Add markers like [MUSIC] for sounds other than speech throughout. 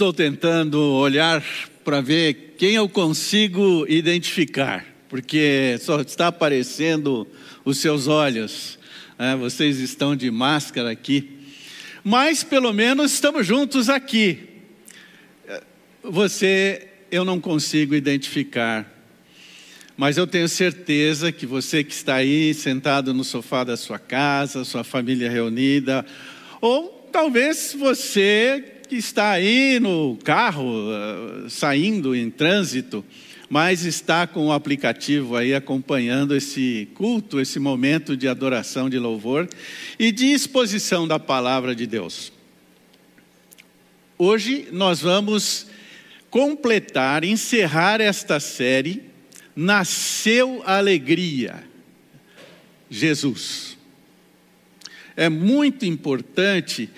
Estou tentando olhar para ver quem eu consigo identificar, porque só está aparecendo os seus olhos. Né? Vocês estão de máscara aqui, mas pelo menos estamos juntos aqui. Você eu não consigo identificar, mas eu tenho certeza que você que está aí sentado no sofá da sua casa, sua família reunida, ou talvez você que está aí no carro, uh, saindo em trânsito, mas está com o aplicativo aí acompanhando esse culto, esse momento de adoração, de louvor e de exposição da palavra de Deus. Hoje nós vamos completar, encerrar esta série Nasceu Alegria, Jesus. É muito importante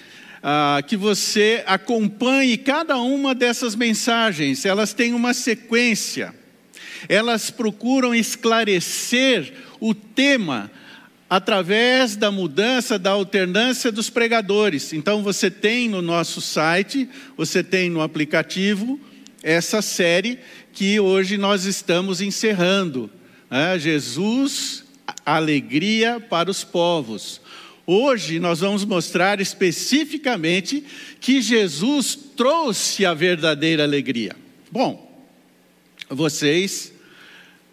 ah, que você acompanhe cada uma dessas mensagens, elas têm uma sequência, elas procuram esclarecer o tema através da mudança, da alternância dos pregadores. Então você tem no nosso site, você tem no aplicativo essa série que hoje nós estamos encerrando. Né? Jesus, alegria para os povos. Hoje nós vamos mostrar especificamente que Jesus trouxe a verdadeira alegria. Bom, vocês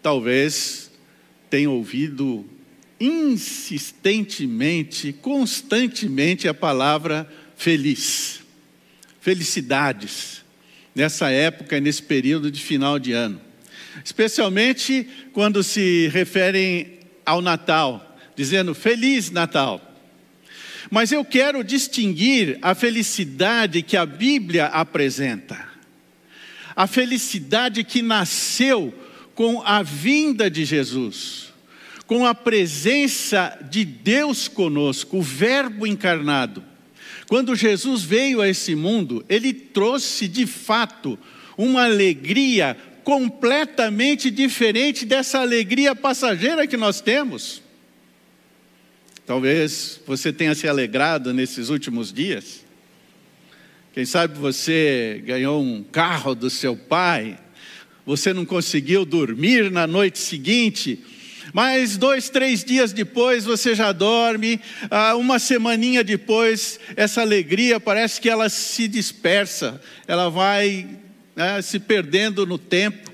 talvez tenham ouvido insistentemente, constantemente a palavra feliz, felicidades, nessa época, nesse período de final de ano. Especialmente quando se referem ao Natal, dizendo Feliz Natal. Mas eu quero distinguir a felicidade que a Bíblia apresenta. A felicidade que nasceu com a vinda de Jesus, com a presença de Deus conosco, o Verbo encarnado. Quando Jesus veio a esse mundo, ele trouxe de fato uma alegria completamente diferente dessa alegria passageira que nós temos. Talvez você tenha se alegrado nesses últimos dias. Quem sabe você ganhou um carro do seu pai, você não conseguiu dormir na noite seguinte, mas dois, três dias depois você já dorme, ah, uma semaninha depois, essa alegria parece que ela se dispersa, ela vai né, se perdendo no tempo.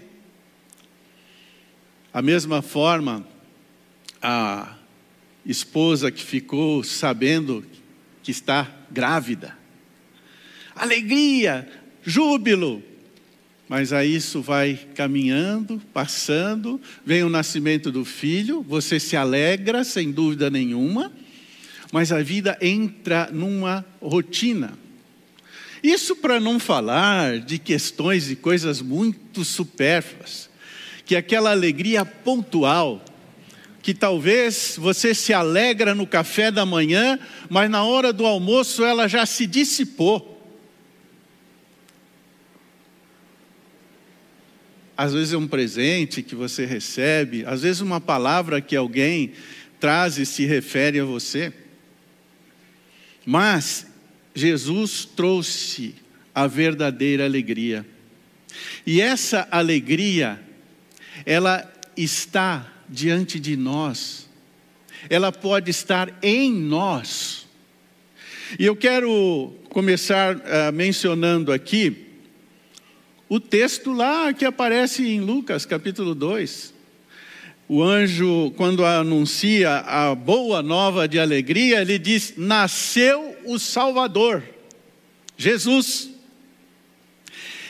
A mesma forma, a esposa que ficou sabendo que está grávida. Alegria, júbilo. Mas aí isso vai caminhando, passando, vem o nascimento do filho, você se alegra sem dúvida nenhuma, mas a vida entra numa rotina. Isso para não falar de questões e coisas muito supérfluas, que aquela alegria pontual, que talvez você se alegra no café da manhã, mas na hora do almoço ela já se dissipou. Às vezes é um presente que você recebe, às vezes uma palavra que alguém traz e se refere a você. Mas Jesus trouxe a verdadeira alegria. E essa alegria, ela está diante de nós, ela pode estar em nós. E eu quero começar uh, mencionando aqui o texto lá que aparece em Lucas capítulo 2. O anjo, quando anuncia a boa nova de alegria, ele diz: Nasceu o Salvador, Jesus.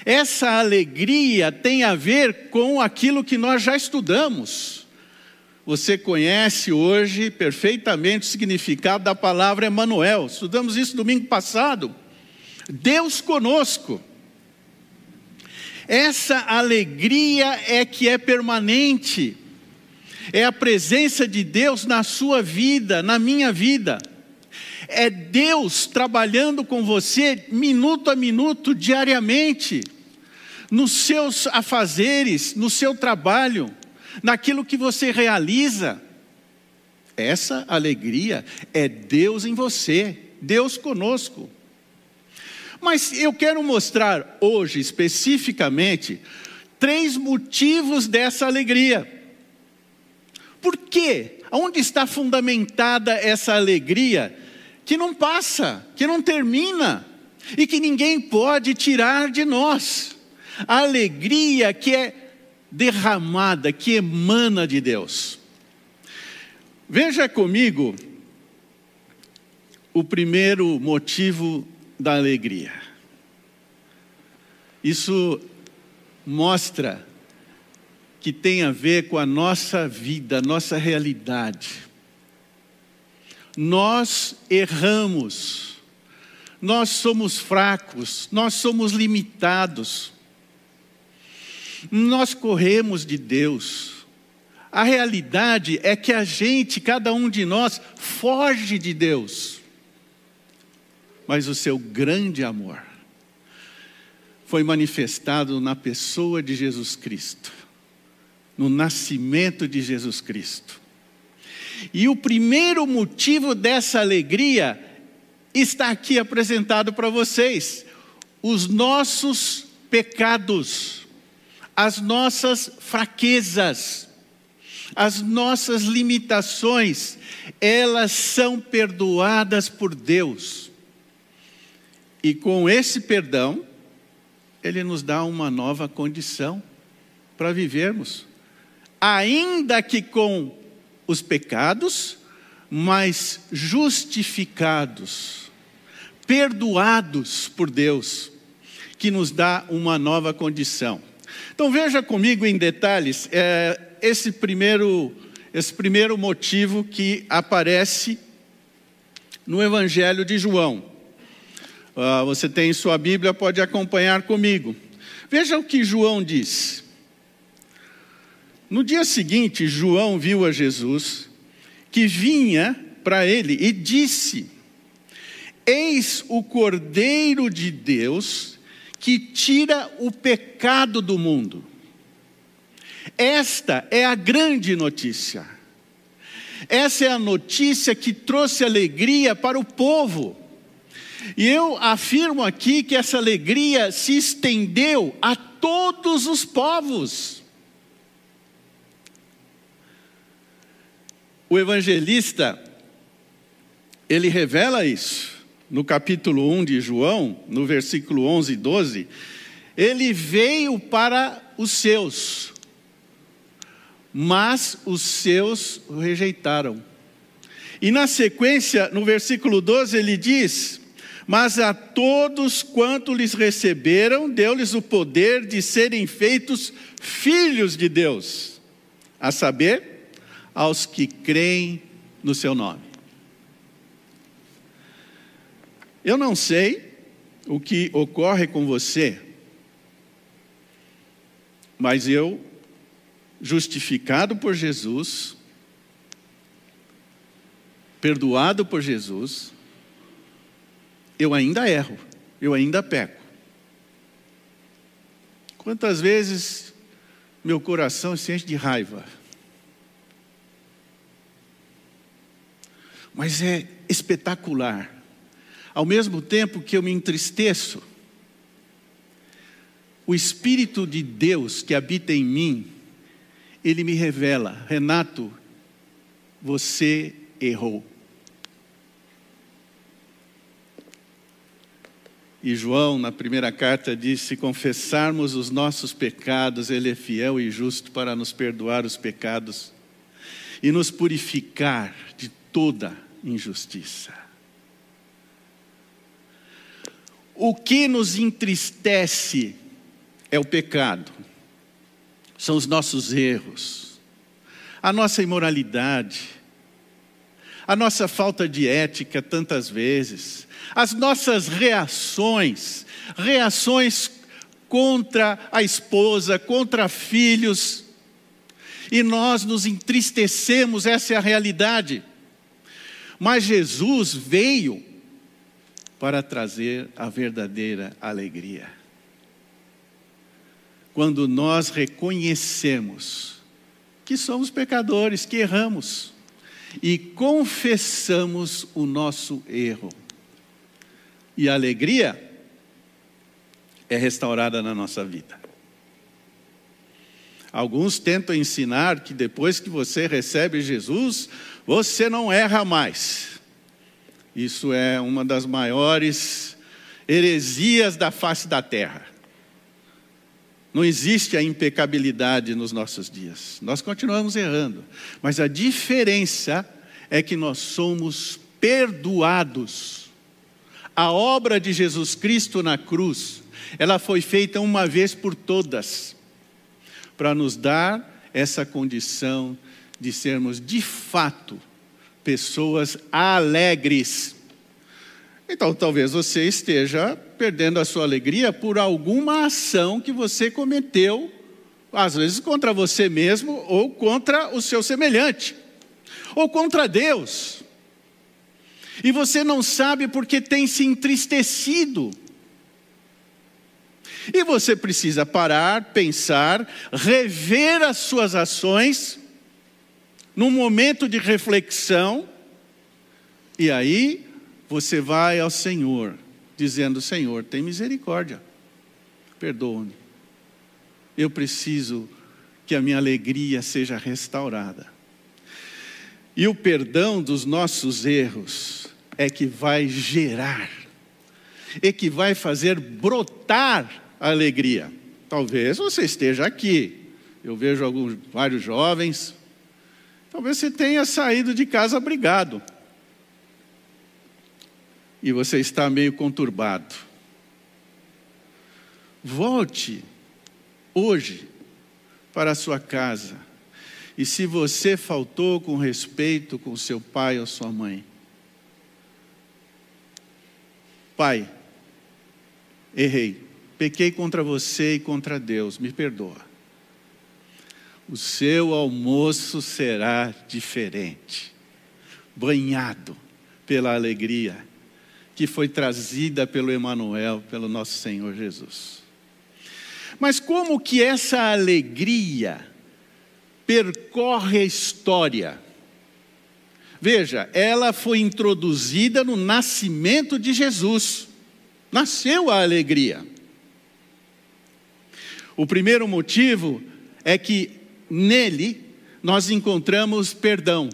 Essa alegria tem a ver com aquilo que nós já estudamos. Você conhece hoje perfeitamente o significado da palavra Emanuel. Estudamos isso domingo passado. Deus conosco. Essa alegria é que é permanente. É a presença de Deus na sua vida, na minha vida. É Deus trabalhando com você minuto a minuto, diariamente, nos seus afazeres, no seu trabalho naquilo que você realiza. Essa alegria é Deus em você, Deus conosco. Mas eu quero mostrar hoje, especificamente, três motivos dessa alegria. Por quê? Onde está fundamentada essa alegria que não passa, que não termina e que ninguém pode tirar de nós? A alegria que é derramada, que emana de Deus. Veja comigo o primeiro motivo da alegria. Isso mostra que tem a ver com a nossa vida, nossa realidade. Nós erramos, nós somos fracos, nós somos limitados, nós corremos de Deus. A realidade é que a gente, cada um de nós, foge de Deus mas o seu grande amor foi manifestado na pessoa de Jesus Cristo, no nascimento de Jesus Cristo. E o primeiro motivo dessa alegria está aqui apresentado para vocês: os nossos pecados, as nossas fraquezas, as nossas limitações, elas são perdoadas por Deus. E com esse perdão, Ele nos dá uma nova condição para vivermos, ainda que com os pecados, mas justificados, perdoados por Deus, que nos dá uma nova condição. Então veja comigo em detalhes é, esse primeiro esse primeiro motivo que aparece no Evangelho de João. Uh, você tem em sua Bíblia, pode acompanhar comigo. Veja o que João diz. No dia seguinte, João viu a Jesus que vinha para ele e disse: Eis o Cordeiro de Deus que tira o pecado do mundo. Esta é a grande notícia. Essa é a notícia que trouxe alegria para o povo. E eu afirmo aqui que essa alegria se estendeu a todos os povos. O evangelista, ele revela isso no capítulo 1 de João, no versículo 11 e 12. Ele veio para os seus, mas os seus o rejeitaram. E na sequência, no versículo 12, ele diz: mas a todos quanto lhes receberam, deu-lhes o poder de serem feitos filhos de Deus, a saber, aos que creem no seu nome. Eu não sei o que ocorre com você, mas eu, justificado por Jesus, perdoado por Jesus, eu ainda erro, eu ainda peco. Quantas vezes meu coração se enche de raiva? Mas é espetacular. Ao mesmo tempo que eu me entristeço, o Espírito de Deus que habita em mim, ele me revela: Renato, você errou. E João, na primeira carta, disse: Se confessarmos os nossos pecados, Ele é fiel e justo para nos perdoar os pecados e nos purificar de toda injustiça. O que nos entristece é o pecado, são os nossos erros, a nossa imoralidade, a nossa falta de ética tantas vezes, as nossas reações, reações contra a esposa, contra filhos, e nós nos entristecemos, essa é a realidade. Mas Jesus veio para trazer a verdadeira alegria. Quando nós reconhecemos que somos pecadores, que erramos, e confessamos o nosso erro. E a alegria é restaurada na nossa vida. Alguns tentam ensinar que depois que você recebe Jesus, você não erra mais. Isso é uma das maiores heresias da face da terra. Não existe a impecabilidade nos nossos dias. Nós continuamos errando. Mas a diferença é que nós somos perdoados. A obra de Jesus Cristo na cruz, ela foi feita uma vez por todas, para nos dar essa condição de sermos de fato pessoas alegres. Então, talvez você esteja perdendo a sua alegria por alguma ação que você cometeu, às vezes contra você mesmo ou contra o seu semelhante, ou contra Deus. E você não sabe porque tem se entristecido. E você precisa parar, pensar, rever as suas ações, num momento de reflexão, e aí você vai ao Senhor dizendo: Senhor, tem misericórdia, perdoa-me. Eu preciso que a minha alegria seja restaurada. E o perdão dos nossos erros é que vai gerar, é que vai fazer brotar a alegria. Talvez você esteja aqui, eu vejo alguns, vários jovens, talvez você tenha saído de casa brigado e você está meio conturbado. Volte hoje para a sua casa. E se você faltou com respeito com seu pai ou sua mãe, Pai, errei, pequei contra você e contra Deus, me perdoa. O seu almoço será diferente, banhado pela alegria que foi trazida pelo Emanuel, pelo nosso Senhor Jesus. Mas como que essa alegria percorre a história? Veja, ela foi introduzida no nascimento de Jesus. Nasceu a alegria. O primeiro motivo é que nele nós encontramos perdão,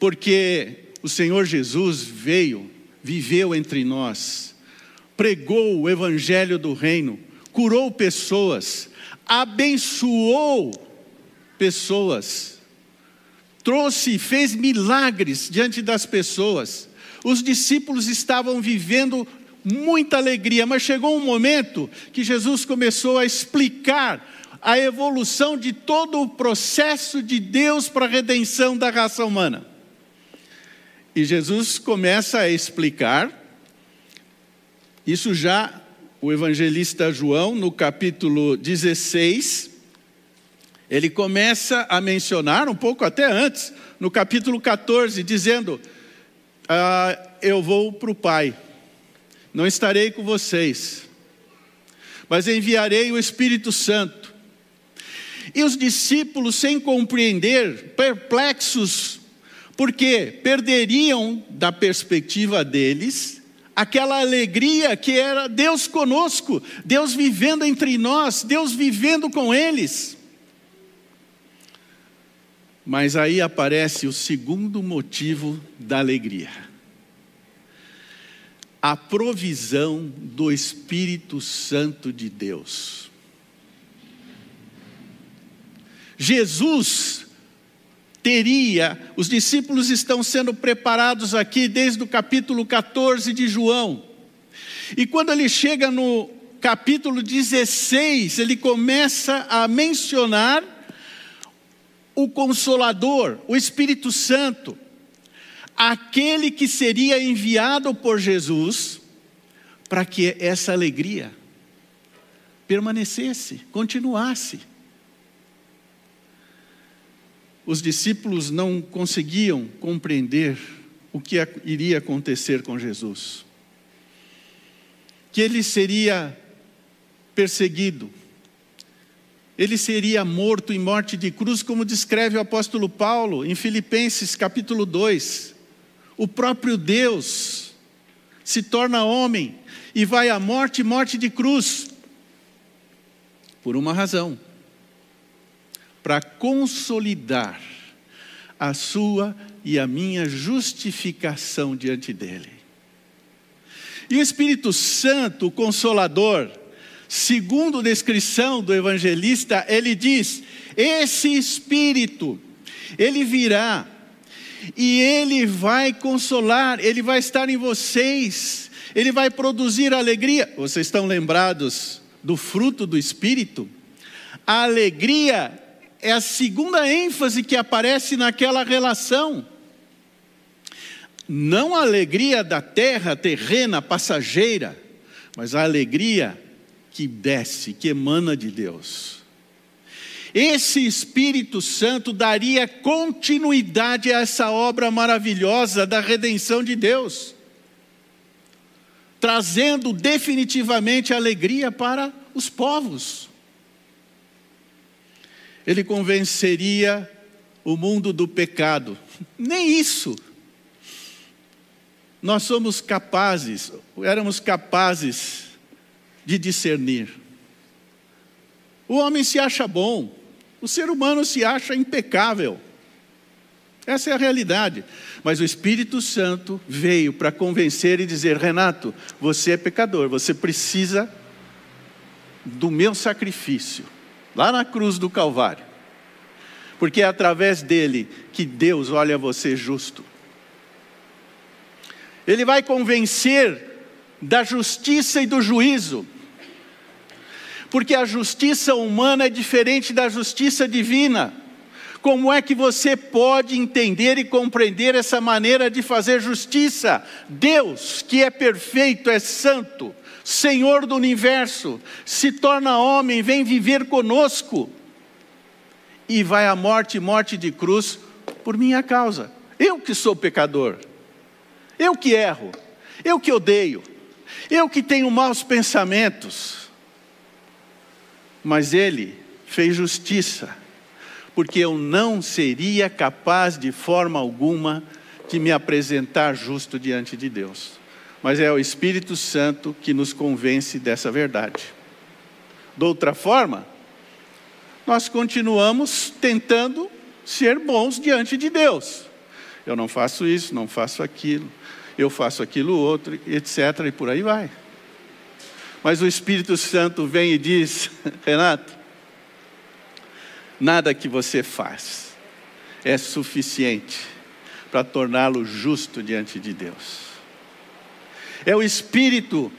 porque o Senhor Jesus veio viveu entre nós, pregou o evangelho do reino, curou pessoas, abençoou pessoas, trouxe e fez milagres diante das pessoas. Os discípulos estavam vivendo muita alegria, mas chegou um momento que Jesus começou a explicar a evolução de todo o processo de Deus para a redenção da raça humana. E Jesus começa a explicar, isso já o evangelista João, no capítulo 16, ele começa a mencionar, um pouco até antes, no capítulo 14, dizendo: ah, Eu vou para o Pai, não estarei com vocês, mas enviarei o Espírito Santo. E os discípulos, sem compreender, perplexos, porque perderiam da perspectiva deles aquela alegria que era Deus conosco, Deus vivendo entre nós, Deus vivendo com eles. Mas aí aparece o segundo motivo da alegria. A provisão do Espírito Santo de Deus. Jesus teria, os discípulos estão sendo preparados aqui desde o capítulo 14 de João. E quando ele chega no capítulo 16, ele começa a mencionar o Consolador, o Espírito Santo, aquele que seria enviado por Jesus para que essa alegria permanecesse, continuasse os discípulos não conseguiam compreender o que iria acontecer com Jesus. Que ele seria perseguido, ele seria morto em morte de cruz, como descreve o apóstolo Paulo em Filipenses capítulo 2. O próprio Deus se torna homem e vai à morte morte de cruz. Por uma razão: para consolidar a sua e a minha justificação diante dele. E o Espírito Santo, o Consolador, segundo descrição do evangelista, ele diz: esse Espírito, ele virá e ele vai consolar, ele vai estar em vocês, ele vai produzir alegria. Vocês estão lembrados do fruto do Espírito? A alegria é a segunda ênfase que aparece naquela relação. Não a alegria da terra terrena, passageira, mas a alegria que desce, que emana de Deus. Esse Espírito Santo daria continuidade a essa obra maravilhosa da redenção de Deus, trazendo definitivamente alegria para os povos. Ele convenceria o mundo do pecado. Nem isso nós somos capazes, éramos capazes de discernir. O homem se acha bom, o ser humano se acha impecável. Essa é a realidade. Mas o Espírito Santo veio para convencer e dizer: Renato, você é pecador, você precisa do meu sacrifício, lá na cruz do Calvário. Porque é através dele que Deus olha você justo. Ele vai convencer da justiça e do juízo. Porque a justiça humana é diferente da justiça divina. Como é que você pode entender e compreender essa maneira de fazer justiça? Deus, que é perfeito, é santo, Senhor do universo, se torna homem, vem viver conosco e vai à morte, morte de cruz, por minha causa. Eu que sou pecador. Eu que erro, eu que odeio, eu que tenho maus pensamentos. Mas Ele fez justiça, porque eu não seria capaz de forma alguma de me apresentar justo diante de Deus. Mas é o Espírito Santo que nos convence dessa verdade. De outra forma, nós continuamos tentando ser bons diante de Deus. Eu não faço isso, não faço aquilo eu faço aquilo outro, etc. E por aí vai. Mas o Espírito Santo vem e diz: [LAUGHS] Renato, nada que você faz é suficiente para torná-lo justo diante de Deus. É o Espírito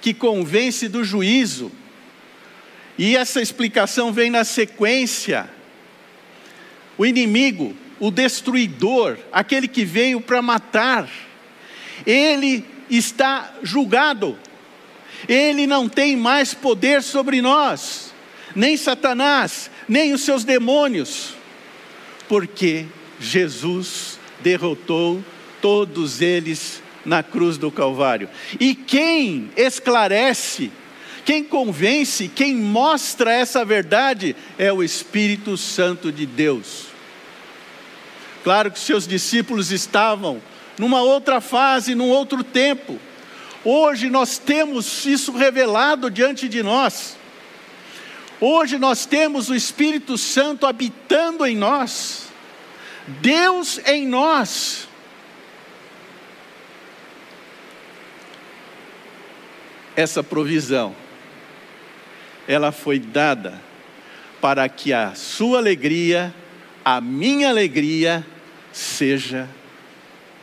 que convence do juízo, e essa explicação vem na sequência. O inimigo, o destruidor, aquele que veio para matar, ele está julgado, ele não tem mais poder sobre nós, nem Satanás, nem os seus demônios, porque Jesus derrotou todos eles na cruz do Calvário. E quem esclarece, quem convence, quem mostra essa verdade é o Espírito Santo de Deus. Claro que seus discípulos estavam numa outra fase, num outro tempo. Hoje nós temos isso revelado diante de nós. Hoje nós temos o Espírito Santo habitando em nós. Deus em nós. Essa provisão, ela foi dada para que a sua alegria, a minha alegria, seja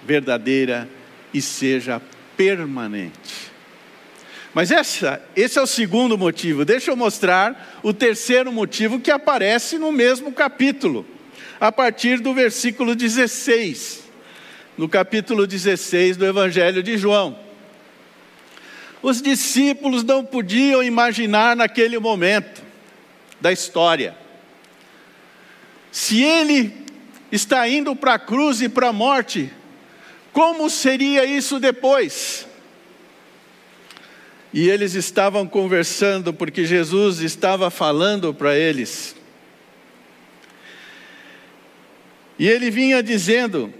verdadeira e seja permanente. Mas essa, esse é o segundo motivo. Deixa eu mostrar o terceiro motivo que aparece no mesmo capítulo, a partir do versículo 16, no capítulo 16 do Evangelho de João. Os discípulos não podiam imaginar naquele momento da história. Se ele está indo para a cruz e para a morte, como seria isso depois? E eles estavam conversando porque Jesus estava falando para eles. E ele vinha dizendo: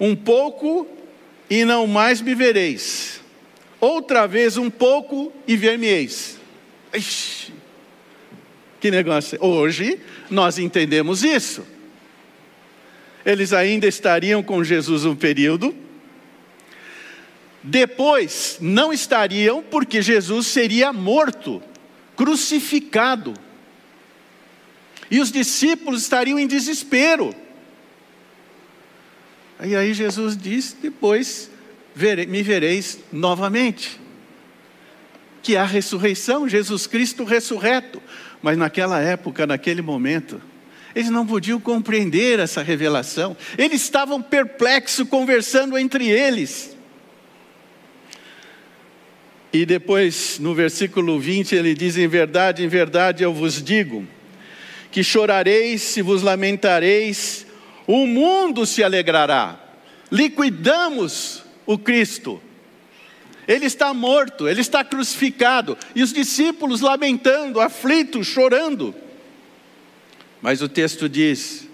Um pouco e não mais me vereis, outra vez um pouco e ver-me-eis. Ixi, que negócio. Hoje nós entendemos isso. Eles ainda estariam com Jesus um período, depois não estariam, porque Jesus seria morto, crucificado. E os discípulos estariam em desespero. E aí Jesus diz: depois me vereis novamente. Que a ressurreição, Jesus Cristo ressurreto. Mas naquela época, naquele momento, eles não podiam compreender essa revelação. Eles estavam perplexos, conversando entre eles. E depois, no versículo 20, ele diz: Em verdade, em verdade eu vos digo, que chorareis se vos lamentareis, o mundo se alegrará. Liquidamos o Cristo. Ele está morto, ele está crucificado, e os discípulos lamentando, aflitos, chorando. Mas o texto diz: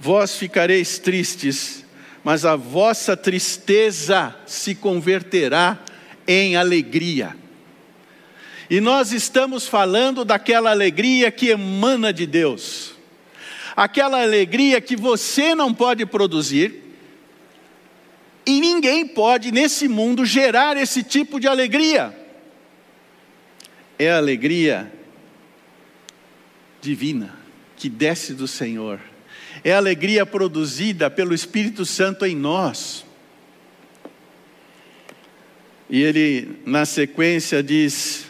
Vós ficareis tristes, mas a vossa tristeza se converterá em alegria. E nós estamos falando daquela alegria que emana de Deus, aquela alegria que você não pode produzir, e ninguém pode nesse mundo gerar esse tipo de alegria. É a alegria divina que desce do Senhor. É a alegria produzida pelo Espírito Santo em nós. E ele, na sequência, diz: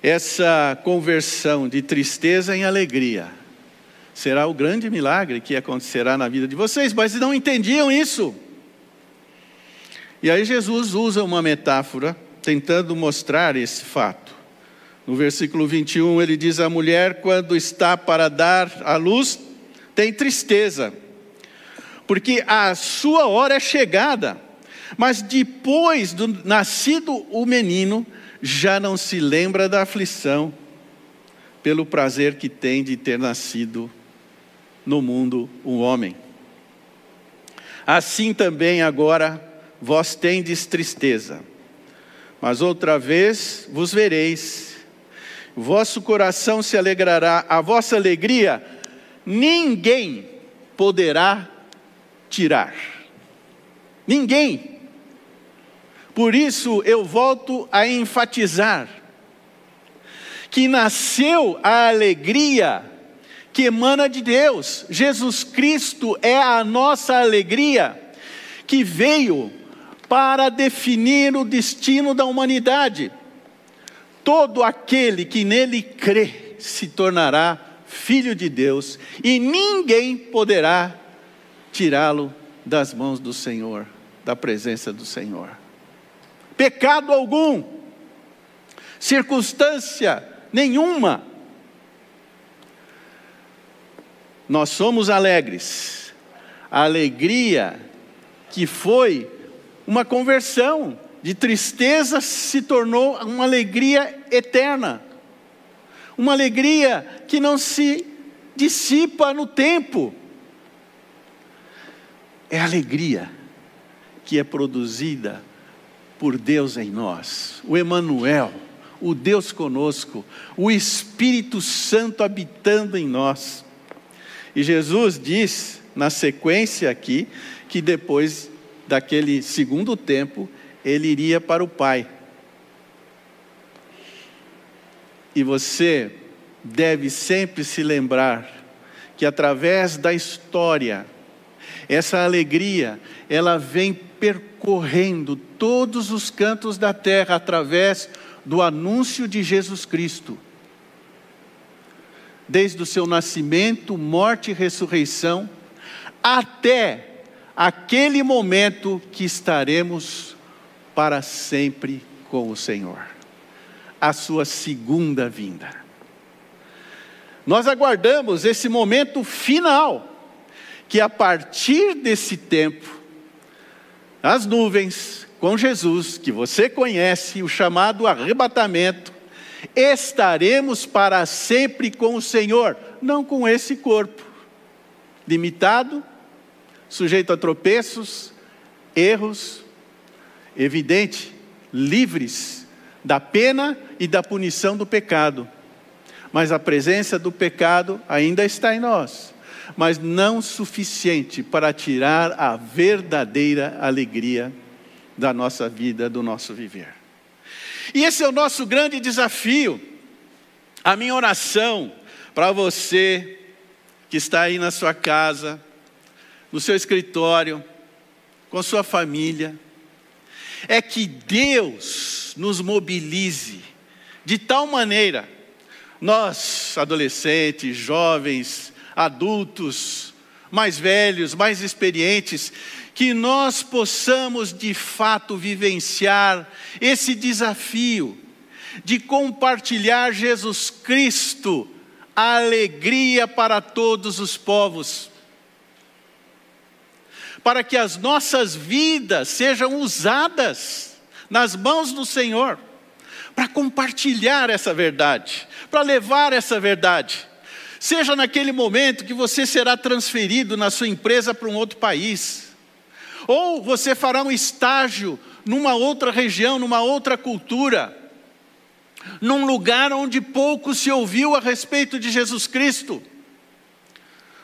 essa conversão de tristeza em alegria será o grande milagre que acontecerá na vida de vocês, mas não entendiam isso. E aí Jesus usa uma metáfora tentando mostrar esse fato. No versículo 21 ele diz: A mulher, quando está para dar à luz, tem tristeza, porque a sua hora é chegada. Mas depois do nascido o menino, já não se lembra da aflição, pelo prazer que tem de ter nascido no mundo um homem. Assim também agora vós tendes tristeza, mas outra vez vos vereis, vosso coração se alegrará, a vossa alegria ninguém poderá tirar. Ninguém. Por isso eu volto a enfatizar que nasceu a alegria que emana de Deus. Jesus Cristo é a nossa alegria que veio para definir o destino da humanidade. Todo aquele que nele crê se tornará filho de Deus e ninguém poderá tirá-lo das mãos do Senhor, da presença do Senhor. Pecado algum, circunstância nenhuma. Nós somos alegres. A alegria que foi uma conversão, de tristeza se tornou uma alegria eterna, uma alegria que não se dissipa no tempo. É alegria que é produzida por Deus em nós, o Emanuel, o Deus conosco, o Espírito Santo habitando em nós. E Jesus diz na sequência aqui que depois daquele segundo tempo, ele iria para o Pai. E você deve sempre se lembrar que através da história, essa alegria, ela vem percorrendo todos os cantos da terra através do anúncio de Jesus Cristo. Desde o seu nascimento, morte e ressurreição, até aquele momento que estaremos para sempre com o Senhor, a sua segunda vinda. Nós aguardamos esse momento final, que a partir desse tempo, as nuvens com Jesus, que você conhece, o chamado arrebatamento, estaremos para sempre com o Senhor, não com esse corpo limitado, sujeito a tropeços, erros, evidente, livres da pena e da punição do pecado. Mas a presença do pecado ainda está em nós, mas não suficiente para tirar a verdadeira alegria da nossa vida, do nosso viver. E esse é o nosso grande desafio. A minha oração para você que está aí na sua casa, no seu escritório, com sua família, é que Deus nos mobilize de tal maneira, nós, adolescentes, jovens, adultos, mais velhos, mais experientes, que nós possamos de fato vivenciar esse desafio de compartilhar Jesus Cristo, a alegria para todos os povos, para que as nossas vidas sejam usadas nas mãos do Senhor, para compartilhar essa verdade, para levar essa verdade. Seja naquele momento que você será transferido na sua empresa para um outro país, ou você fará um estágio numa outra região, numa outra cultura, num lugar onde pouco se ouviu a respeito de Jesus Cristo.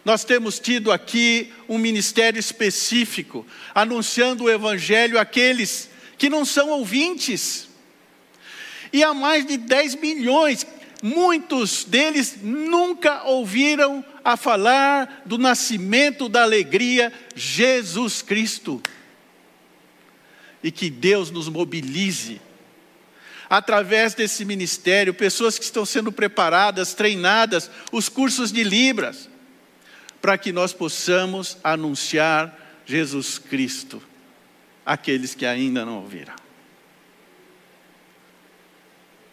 Nós temos tido aqui um ministério específico, anunciando o Evangelho àqueles que não são ouvintes. E há mais de 10 milhões, muitos deles nunca ouviram a falar do nascimento da alegria, Jesus Cristo. E que Deus nos mobilize através desse ministério, pessoas que estão sendo preparadas, treinadas, os cursos de Libras, para que nós possamos anunciar Jesus Cristo àqueles que ainda não ouviram.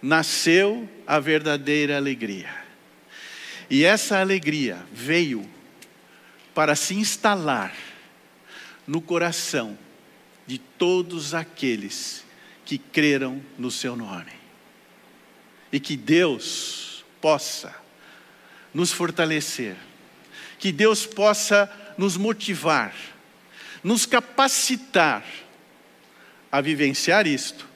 Nasceu a verdadeira alegria. E essa alegria veio para se instalar no coração de todos aqueles que creram no seu nome. E que Deus possa nos fortalecer, que Deus possa nos motivar, nos capacitar a vivenciar isto,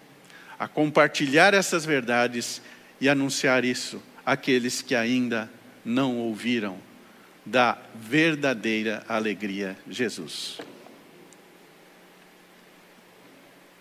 a compartilhar essas verdades e anunciar isso àqueles que ainda não ouviram da verdadeira alegria Jesus.